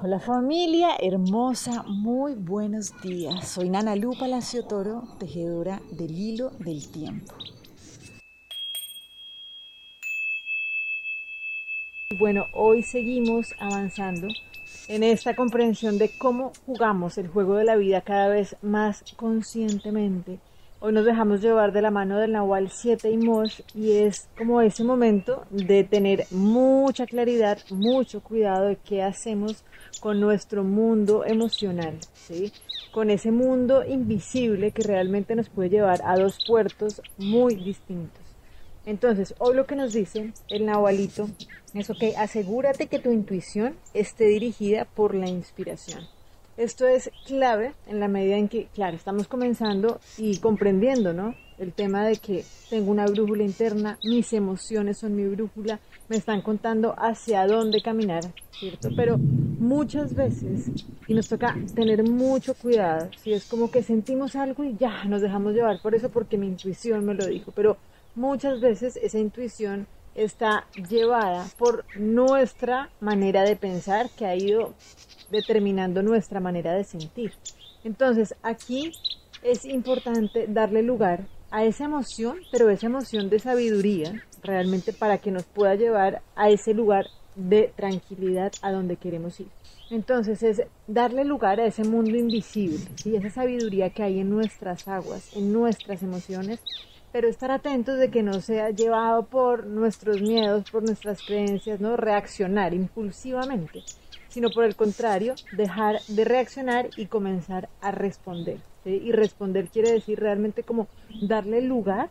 Hola familia hermosa, muy buenos días. Soy Nana Lu Palacio Toro, tejedora del hilo del tiempo. Bueno, hoy seguimos avanzando en esta comprensión de cómo jugamos el juego de la vida cada vez más conscientemente Hoy nos dejamos llevar de la mano del Nahual 7 y Mosh y es como ese momento de tener mucha claridad, mucho cuidado de qué hacemos con nuestro mundo emocional, ¿sí? con ese mundo invisible que realmente nos puede llevar a dos puertos muy distintos. Entonces, hoy lo que nos dice el Nahualito es, ok, asegúrate que tu intuición esté dirigida por la inspiración. Esto es clave en la medida en que, claro, estamos comenzando y comprendiendo, ¿no? El tema de que tengo una brújula interna, mis emociones son mi brújula, me están contando hacia dónde caminar, ¿cierto? Pero muchas veces, y nos toca tener mucho cuidado, si es como que sentimos algo y ya nos dejamos llevar por eso porque mi intuición me lo dijo, pero muchas veces esa intuición está llevada por nuestra manera de pensar que ha ido determinando nuestra manera de sentir. Entonces, aquí es importante darle lugar a esa emoción, pero esa emoción de sabiduría, realmente para que nos pueda llevar a ese lugar de tranquilidad a donde queremos ir. Entonces es darle lugar a ese mundo invisible, y esa sabiduría que hay en nuestras aguas, en nuestras emociones, pero estar atentos de que no sea llevado por nuestros miedos, por nuestras creencias, no reaccionar impulsivamente, sino por el contrario, dejar de reaccionar y comenzar a responder. Y responder quiere decir realmente como darle lugar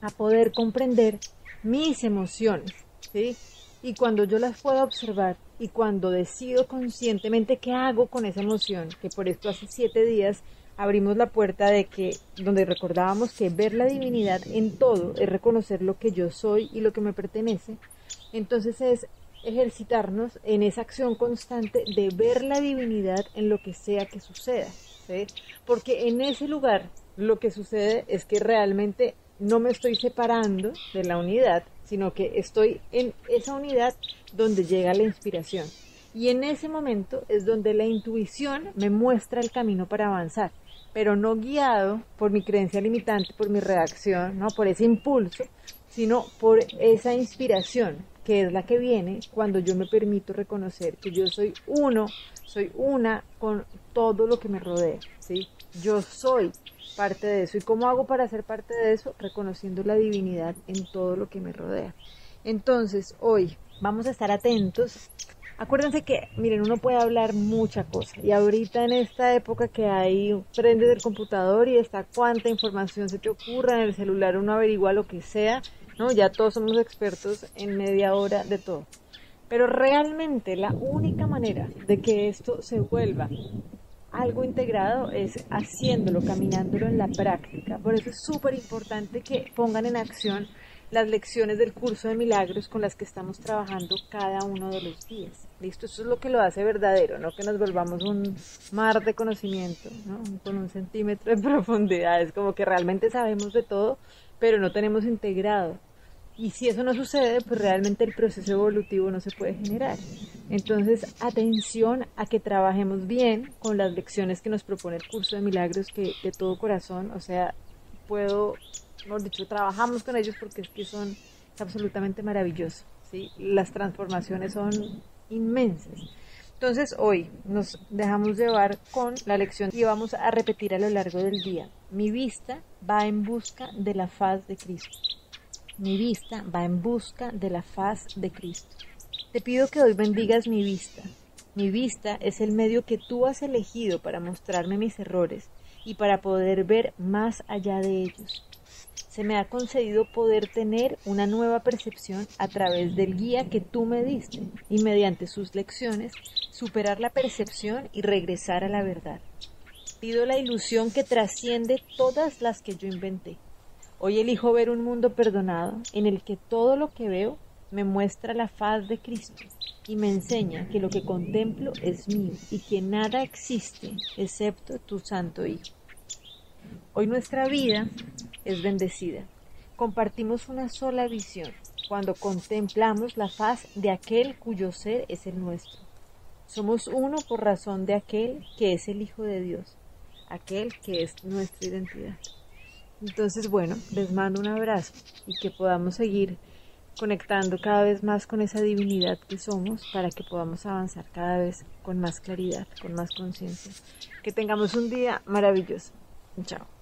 a poder comprender mis emociones. ¿sí? Y cuando yo las puedo observar y cuando decido conscientemente qué hago con esa emoción, que por esto hace siete días abrimos la puerta de que, donde recordábamos que ver la divinidad en todo es reconocer lo que yo soy y lo que me pertenece, entonces es ejercitarnos en esa acción constante de ver la divinidad en lo que sea que suceda, porque en ese lugar lo que sucede es que realmente no me estoy separando de la unidad, sino que estoy en esa unidad donde llega la inspiración. Y en ese momento es donde la intuición me muestra el camino para avanzar, pero no guiado por mi creencia limitante, por mi reacción, no por ese impulso, sino por esa inspiración que es la que viene cuando yo me permito reconocer que yo soy uno, soy una con todo lo que me rodea, ¿sí? Yo soy parte de eso. ¿Y cómo hago para ser parte de eso? Reconociendo la divinidad en todo lo que me rodea. Entonces, hoy vamos a estar atentos. Acuérdense que, miren, uno puede hablar mucha cosa. Y ahorita en esta época que hay, prende del computador y está cuánta información se te ocurra en el celular, uno averigua lo que sea ¿no? Ya todos somos expertos en media hora de todo. Pero realmente la única manera de que esto se vuelva algo integrado es haciéndolo, caminándolo en la práctica. Por eso es súper importante que pongan en acción las lecciones del curso de milagros con las que estamos trabajando cada uno de los días. ¿Listo? Eso es lo que lo hace verdadero, no que nos volvamos un mar de conocimiento, ¿no? con un centímetro de profundidad. Es como que realmente sabemos de todo, pero no tenemos integrado y si eso no sucede, pues realmente el proceso evolutivo no se puede generar. Entonces, atención a que trabajemos bien con las lecciones que nos propone el curso de milagros, que de todo corazón, o sea, puedo, mejor dicho, trabajamos con ellos porque es que son absolutamente maravillosos. ¿sí? Las transformaciones son inmensas. Entonces hoy nos dejamos llevar con la lección y vamos a repetir a lo largo del día. Mi vista va en busca de la faz de Cristo. Mi vista va en busca de la faz de Cristo. Te pido que hoy bendigas mi vista. Mi vista es el medio que tú has elegido para mostrarme mis errores y para poder ver más allá de ellos. Se me ha concedido poder tener una nueva percepción a través del guía que tú me diste y mediante sus lecciones superar la percepción y regresar a la verdad. Pido la ilusión que trasciende todas las que yo inventé Hoy elijo ver un mundo perdonado en el que todo lo que veo me muestra la faz de Cristo y me enseña que lo que contemplo es mío y que nada existe excepto tu Santo Hijo. Hoy nuestra vida es bendecida. Compartimos una sola visión cuando contemplamos la faz de aquel cuyo ser es el nuestro. Somos uno por razón de aquel que es el Hijo de Dios, aquel que es nuestra identidad. Entonces, bueno, les mando un abrazo y que podamos seguir conectando cada vez más con esa divinidad que somos para que podamos avanzar cada vez con más claridad, con más conciencia. Que tengamos un día maravilloso. Chao.